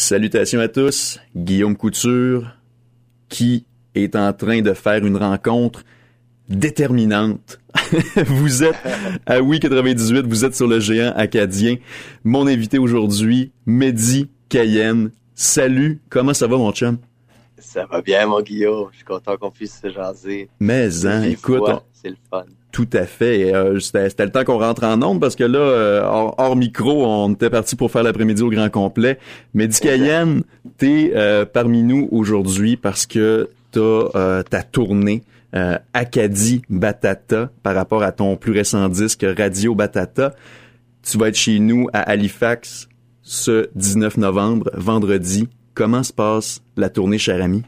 Salutations à tous, Guillaume Couture, qui est en train de faire une rencontre déterminante. vous êtes à Oui 98, vous êtes sur le géant acadien. Mon invité aujourd'hui, Mehdi Cayenne. Salut, comment ça va mon chum? Ça va bien mon Guillaume, je suis content qu'on puisse se jaser. Mais hein, écoute, c'est le fun. Tout à fait. Euh, c'était le temps qu'on rentre en onde parce que là, euh, hors, micro, on était parti pour faire l'après-midi au grand complet. Mehdi Cayenne, t'es euh, parmi nous aujourd'hui parce que t'as euh, ta tournée euh, Acadie Batata par rapport à ton plus récent disque Radio Batata. Tu vas être chez nous à Halifax ce 19 novembre, vendredi. Comment se passe la tournée, cher ami?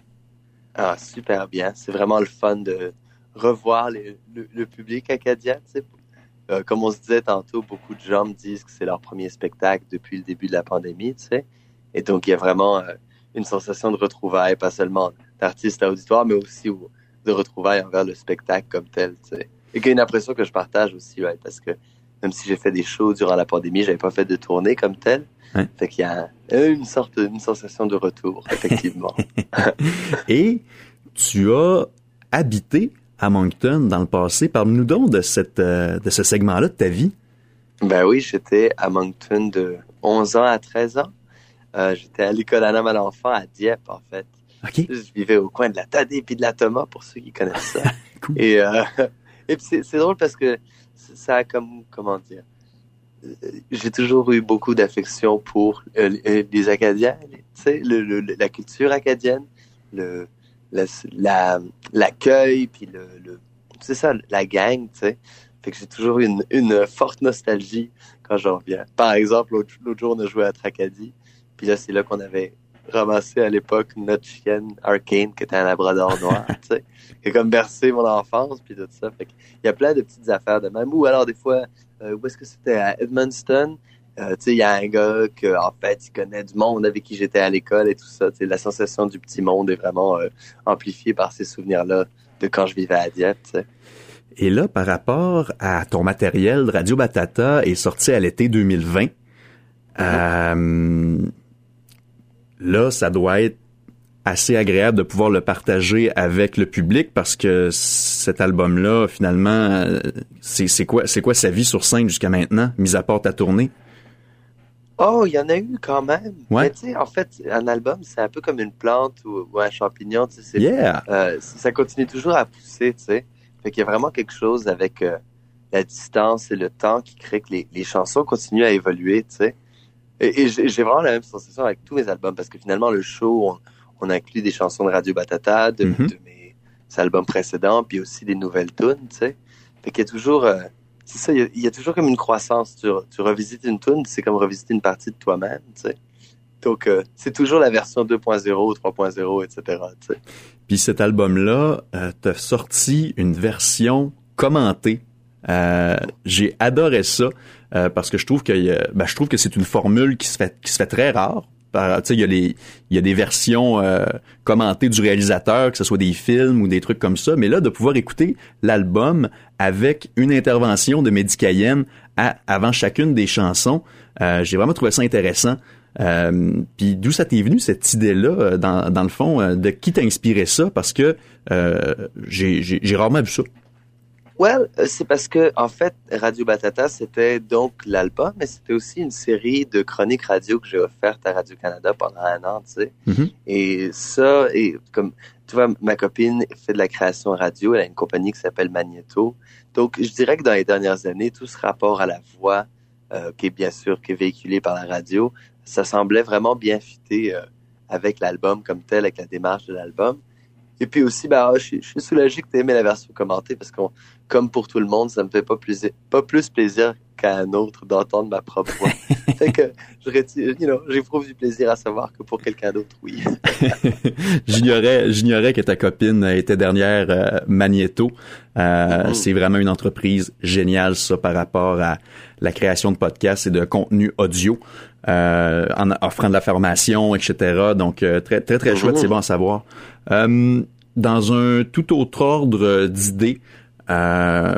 Ah, super bien. C'est vraiment le fun de revoir le, public acadien. Euh, comme on se disait tantôt, beaucoup de gens me disent que c'est leur premier spectacle depuis le début de la pandémie. sais. Et donc, il y a vraiment euh, une sensation de retrouvailles, pas seulement d'artistes à auditoire, mais aussi de retrouvailles envers le spectacle comme tel. sais. Et qu'il y a une impression que je partage aussi, parce que même si j'ai fait des shows durant la pandémie, j'avais pas fait de tournée comme tel. Fait qu'il y a une sorte, une sensation de retour, effectivement. Et tu as habité à Moncton dans le passé. Parle-nous donc de cette, euh, de ce segment-là de ta vie. Ben oui, j'étais à Moncton de 11 ans à 13 ans. Euh, j'étais à l'école Anna Malenfant à Dieppe, en fait. Okay. Je vivais au coin de la Tadé et de la Thomas, pour ceux qui connaissent ça. Et, euh, et c'est drôle parce que ça a comme, comment dire, j'ai toujours eu beaucoup d'affection pour euh, euh, les Acadiens, tu sais, le, la culture acadienne, le, l'accueil, puis le, le c'est ça, la gang, tu sais. Fait que j'ai toujours une, une, forte nostalgie quand je reviens. Par exemple, l'autre jour, on a joué à Tracadie, puis là, c'est là qu'on avait ramassé à l'époque notre chienne Arcane, qui était un labrador noir, tu sais, qui a comme bercé mon enfance, puis tout ça. Fait il y a plein de petites affaires de même. Ou alors, des fois, euh, où est-ce que c'était? À Edmundston. Euh, il y a un gars que, en fait, il connaît du monde avec qui j'étais à l'école et tout ça. Tu sais, la sensation du petit monde est vraiment euh, amplifiée par ces souvenirs-là de quand je vivais à Dieppe. Et là, par rapport à ton matériel, Radio Batata est sorti à l'été 2020. Euh, là, ça doit être assez agréable de pouvoir le partager avec le public parce que cet album-là, finalement, c'est quoi, quoi sa vie sur scène jusqu'à maintenant, mis à part ta tournée? Oh, il y en a eu quand même. Ouais. Mais tu sais, en fait, un album, c'est un peu comme une plante ou, un champignon. Tu sais, yeah. euh, ça continue toujours à pousser, tu sais. Fait qu'il y a vraiment quelque chose avec euh, la distance et le temps qui crée que les, les chansons continuent à évoluer, tu sais. Et, j'ai vraiment la même sensation avec tous mes albums parce que finalement, le show, on, on inclut des chansons de Radio Batata, de, Mhm. de mes albums précédents, puis aussi des nouvelles tunes, tu sais. Fait qu'il y a toujours, euh, c'est ça, il y, a, toujours comme une croissance. Tu, revisites une tune, c'est comme revisiter une partie de toi-même, tu sais. Donc, euh, c'est toujours la version 2.0, 3.0, etc. Puis cet album-là, euh, t'as sorti une version commentée. Euh, j'ai adoré ça euh, parce que je trouve que ben, je trouve que c'est une formule qui se fait qui se fait très rare. Il y a les il y a des versions euh, commentées du réalisateur, que ce soit des films ou des trucs comme ça, mais là de pouvoir écouter l'album avec une intervention de Mehdi Cayenne à- avant chacune des chansons, euh, j'ai vraiment trouvé ça intéressant. Euh, puis d'où ça t'est venu cette idée-là, euh, dans, dans le fond, euh, de qui t'a inspiré ça? Parce que euh, j'ai rarement vu ça. Well, euh, c'est parce que en fait, Radio Batata, c'était donc l'album, mais c'était aussi une série de chroniques radio que j'ai offertes à Radio Canada pendant un an, tu sais. Mhm. Et ça, et comme tu vois, ma copine fait de la création radio, elle a une compagnie qui s'appelle Magneto. Donc, je dirais que dans les dernières années, tout ce rapport à la voix, euh, qui est bien sûr qui est véhiculé par la radio, ça semblait vraiment bien fitter euh, avec l'album comme tel, avec la démarche de l'album. Et puis aussi, bah, je, suis- soulagé que tu aimé la version commentée parce qu'on, comme pour tout le monde, ça me fait pas plus, pas plus plaisir qu'à un autre d'entendre ma propre voix. fait que retire- you know, j'éprouve du plaisir à savoir que pour quelqu'un d'autre, oui. j'ignorais, j'ignorais que ta copine était dernière euh, Magneto. Euh, Mhm. C'est vraiment une entreprise géniale, ça, par rapport à la création de podcasts et de contenu audio, euh, en offrant de la formation, etc. Donc, euh, très, très, très chouette, Mhm. c'est bon à savoir. Euh, dans un tout autre ordre d'idées, euh,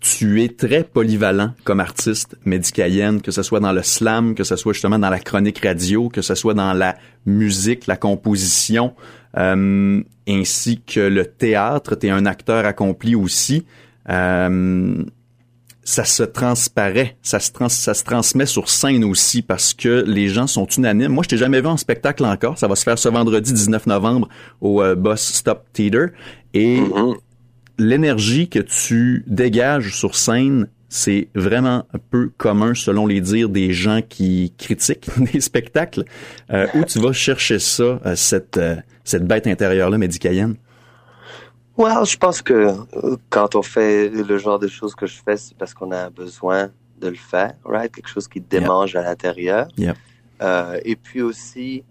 tu es très polyvalent comme artiste médicalienne, que ce soit dans le slam, que ce soit justement dans la chronique radio, que ce soit dans la musique, la composition, euh, ainsi que le théâtre. Tu es un acteur accompli aussi. Euh, ça se transparaît, ça se, transmet sur scène aussi parce que les gens sont unanimes. Moi, je t'ai jamais vu en spectacle encore. Ça va se faire ce vendredi 19 novembre au euh, Bus Stop Theater. Et mm-hmm. L'énergie que tu dégages sur scène, c'est vraiment un peu commun selon les dires des gens qui critiquent des spectacles. Euh, où tu vas chercher ça, euh, cette, euh, cette bête intérieure-là médicalienne? Well, je pense que euh, quand on fait le genre de choses que je fais, c'est parce qu'on a besoin de le faire, right? Quelque chose qui démange à l'intérieur. Euh, et puis aussi,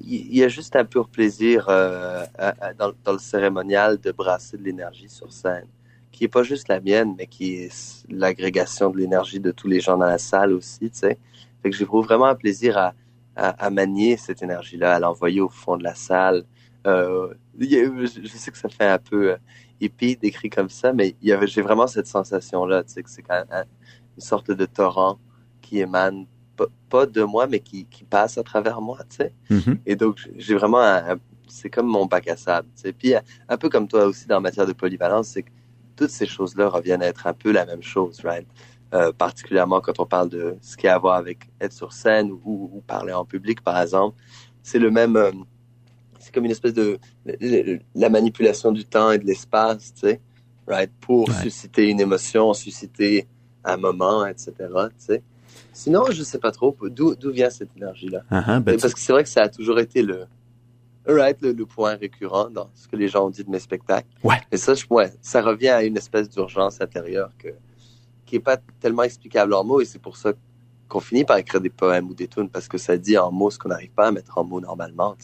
il y, a juste un pur plaisir euh, dans, le cérémonial de brasser de l'énergie sur scène, qui est pas juste la mienne, mais qui est l'agrégation de l'énergie de tous les gens dans la salle aussi, tu sais. Fait que j'éprouve vraiment un plaisir à, à, à manier cette énergie-là, à l'envoyer au fond de la salle, euh, je sais que ça fait un peu euh, hippie décrit comme ça, mais j'ai vraiment cette sensation-là, tu sais, que c'est quand même une sorte de torrent qui émane pas de moi, mais qui, qui passe à travers moi, tu sais. Mm-hmm. Et donc, j'ai vraiment c'est comme mon bac à sable, tu sais. Puis, un peu comme toi aussi dans matière de polyvalence, c'est que toutes ces choses-là reviennent à être un peu la même chose, right? Euh, particulièrement quand on parle de ce qui a à voir avec être sur scène ou, ou parler en public, par exemple. C'est le même, euh, c'est comme une espèce de la manipulation du temps et de l'espace, tu sais, right, pour susciter une émotion, susciter un moment, etc. Tu sais. Sinon, je sais pas trop d'où vient cette énergie-là. Uh-huh, ben parce que c'est vrai que ça a toujours été le, right, le, point récurrent dans ce que les gens ont dit de mes spectacles. Ouais. Et ça, je, ouais, ça revient à une espèce d'urgence intérieure que, qui est pas tellement explicable en mots et c'est pour ça qu'on finit par écrire des poèmes ou des tunes parce que ça dit en mots ce qu'on n'arrive pas à mettre en mots normalement.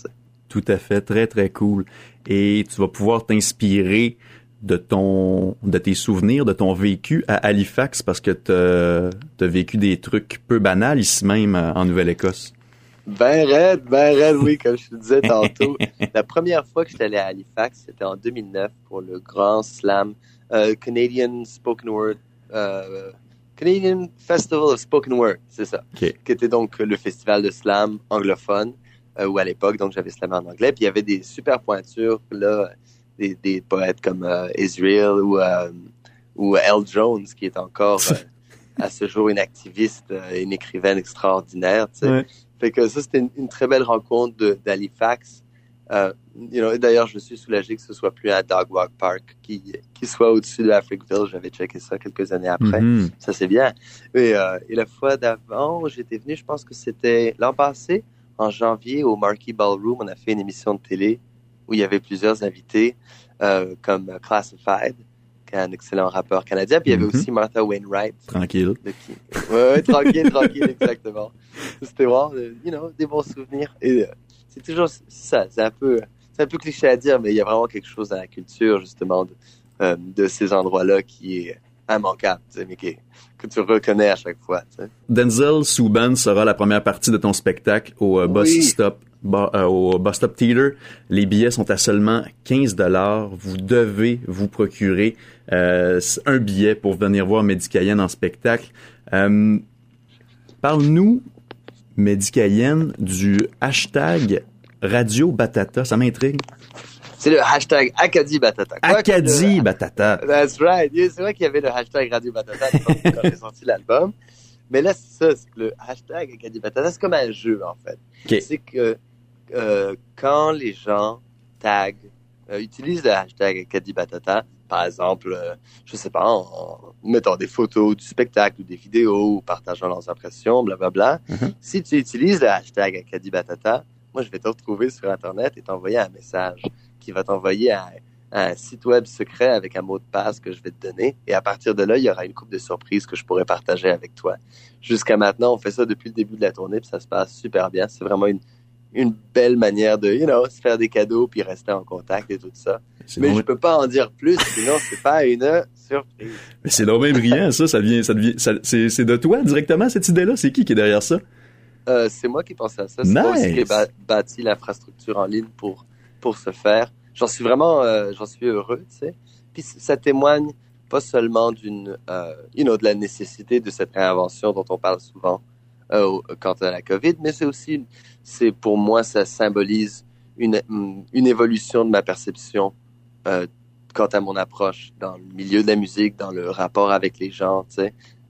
Tout à fait, très très cool. Et tu vas pouvoir t'inspirer de ton de tes souvenirs, de ton vécu à Halifax parce que tu as, vécu des trucs peu banals ici même euh, en Nouvelle-Écosse? Ben raide, ben raide, oui, comme je te disais tantôt. La première fois que j'étais allé à Halifax, c'était en 2009 pour le grand slam euh, Canadian Spoken Word euh, Canadian Festival of Spoken Word, c'est ça. Qui était donc le festival de slam anglophone. Euh, ou à l'époque, donc j'avais slamé en anglais. Puis il y avait des super pointures, là, des, des poètes comme euh, Israel ou, euh, ou Elle Jones, qui est encore à ce jour une activiste, une écrivaine extraordinaire. Tu sais. Fait que ça, c'était une, très belle rencontre d'Halifax. Euh, you know, D'ailleurs, je suis soulagé que ce soit plus un Dog Walk Park qui, qui soit au-dessus de Africville. J'avais checké ça quelques années après. Mm-hmm. Ça, c'est bien. Et, euh, et la fois d'avant, j'étais venu, je pense que c'était l'an passé en janvier au Marquee Ballroom, on a fait une émission de télé où il y avait plusieurs invités euh, comme Classified, qui est un excellent rappeur canadien. Puis il y avait mhm. aussi Martha Wainwright. Tranquille. Ouais, tranquille, tranquille, exactement. C'était vraiment, euh, you know, des bons souvenirs. Et euh, c'est toujours ça. C'est un peu, c'est un peu cliché à dire, mais il y a vraiment quelque chose dans la culture justement de, de ces endroits-là qui est immanquable, mais qui, que tu reconnais à chaque fois. Denzel Souban sera la première partie de ton spectacle au euh, Bus Stop au Bus Stop Theater. Les billets sont à seulement 15 dollars. Vous devez vous procurer euh, un billet pour venir voir Médicayenne en spectacle. Parle-nous, Médicayenne, du hashtag Radio Batata. Ça m'intrigue. C'est le hashtag Acadie Batata. Acadie Batata. That's right. C'est vrai qu'il y avait le hashtag Radio Batata quand j'ai sorti l'album. Mais là, c'est ça, c'est que le hashtag Acadie Batata, c'est comme un jeu, en fait. C'est que euh, quand les gens taguent, euh, utilisent le hashtag Acadie Batata, par exemple, euh, je sais pas, en, mettant des photos du spectacle ou des vidéos ou partageant leurs impressions, blablabla. Bla, bla. Mm-hmm. Si tu utilises le hashtag Acadie Batata, moi, je vais te retrouver sur Internet et t'envoyer un message qui va t'envoyer à, un site web secret avec un mot de passe que je vais te donner. Et à partir de là, il y aura une coupe de surprises que je pourrais partager avec toi. Jusqu'à maintenant, on fait ça depuis le début de la tournée, puis ça se passe super bien. C'est vraiment une, une belle manière de, you know, se faire des cadeaux puis rester en contact et tout ça. Mais je peux pas en dire plus, sinon c'est pas une surprise. Mais c'est donc brillant, ça. Ça vient, ça devient, c'est de toi directement cette idée-là? C'est qui qui est derrière ça? Euh, c'est moi qui pensais à ça. C'est moi qui ai bâti l'infrastructure en ligne pour pour se faire. J'en suis vraiment, euh, j'en suis heureux, tu sais. Puis ça témoigne pas seulement d'une, euh, you know, de la nécessité de cette réinvention dont on parle souvent euh, quant à la COVID, mais c'est aussi, c'est pour moi, ça symbolise une, une évolution de ma perception euh, quant à mon approche dans le milieu de la musique, dans le rapport avec les gens,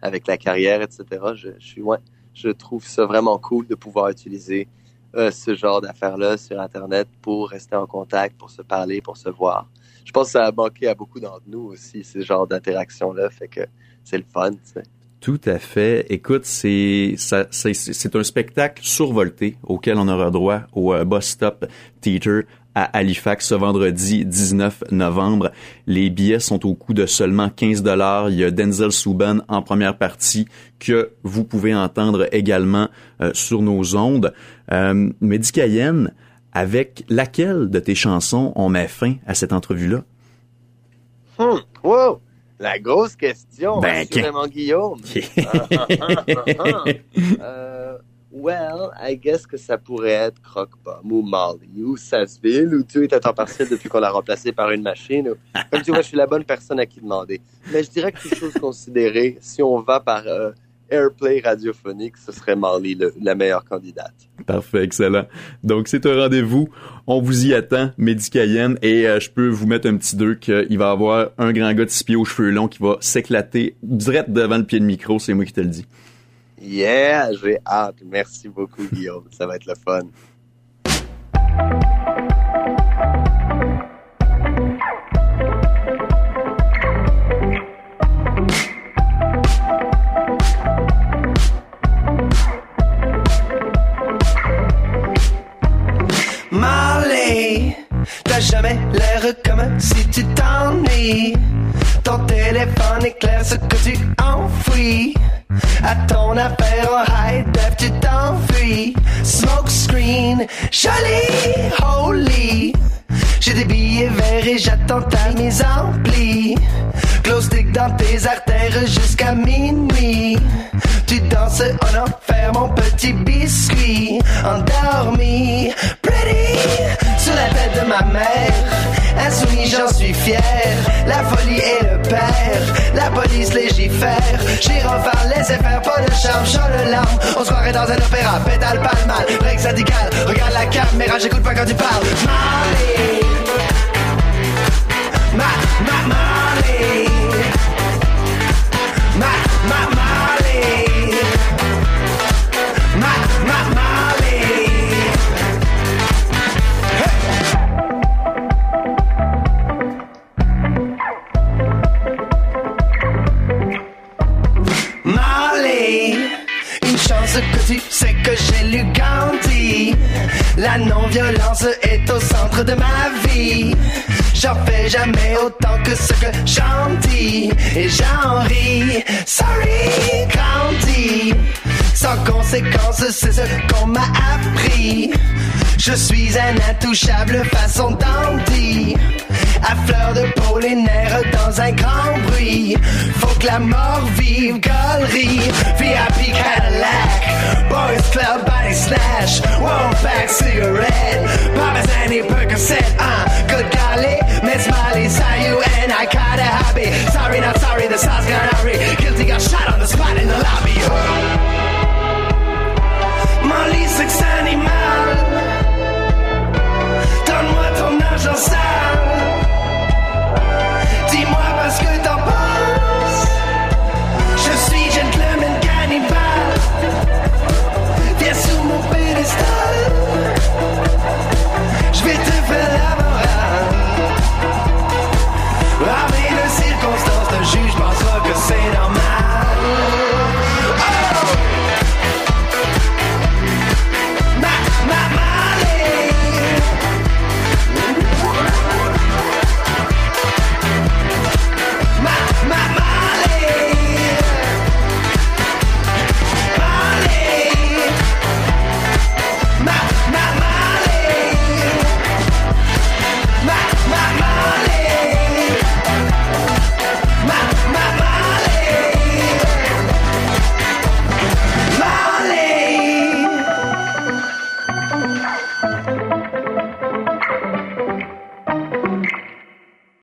avec la carrière, etc. Je, suis, ouais, je trouve ça vraiment cool de pouvoir utiliser euh, ce genre d'affaires-là sur Internet pour rester en contact, pour se parler, pour se voir. Je pense que ça a manqué à beaucoup d'entre nous aussi, ce genre d'interaction-là, fait que c'est le fun, tu sais. Tout à fait. Écoute, c'est c'est un spectacle survolté auquel on aura droit au euh, Bus Stop Theater à Halifax ce vendredi 19 novembre. Les billets sont au coût de seulement 15 dollars. Il y a Denzel Souban en première partie que vous pouvez entendre également euh, sur nos ondes. Euh, avec laquelle de tes chansons on met fin à cette entrevue-là? Hmm. Wow! La grosse question, ben, assurément, Guillaume. euh, well, I guess que ça pourrait être Croque-Pomme ou Molly ou Sassville ou tu es à temps partiel depuis qu'on l'a remplacé par une machine. Comme tu vois, je suis la bonne personne à qui demander. Mais je dirais que toute chose considérée, si on va par euh, Airplay radiophonique, ce serait Marley la meilleure candidate. Parfait, excellent. Donc c'est un rendez-vous. On vous y attend, Médicayenne, et euh, je peux vous mettre un petit deux qu'il va y avoir un grand gars de six pieds aux cheveux longs qui va s'éclater direct devant le pied de micro. C'est moi qui te le dis. Yeah, j'ai hâte. Merci beaucoup, Guillaume. Ça va être le fun. J'ai des billets verts et j'attends ta mise en pli. Glow stick dans tes artères jusqu'à minuit. Tu danses en enfer, mon petit biscuit. Endormi, pretty, sur la tête de ma mère. Insoumis, j'en suis fier. La folie est le père. La police légifère. Gyrophare, laissez faire, pas de charme, chant le larme. On se croirait dans un opéra, pédale pas mal. Break syndical, regarde la caméra, j'écoute pas quand tu parles. Marley. Ma, La non-violence est au centre de ma vie. J'en fais jamais autant que ce que j'en dis. Et j'en ris. Sorry, Gandhi. Sans conséquence, c'est ce qu'on m'a appris. Je suis un intouchable façon dandy. À fleur de peau, les nerfs dans un grand bruit. Faut que la mort vive, galerie. VIP Cadillac.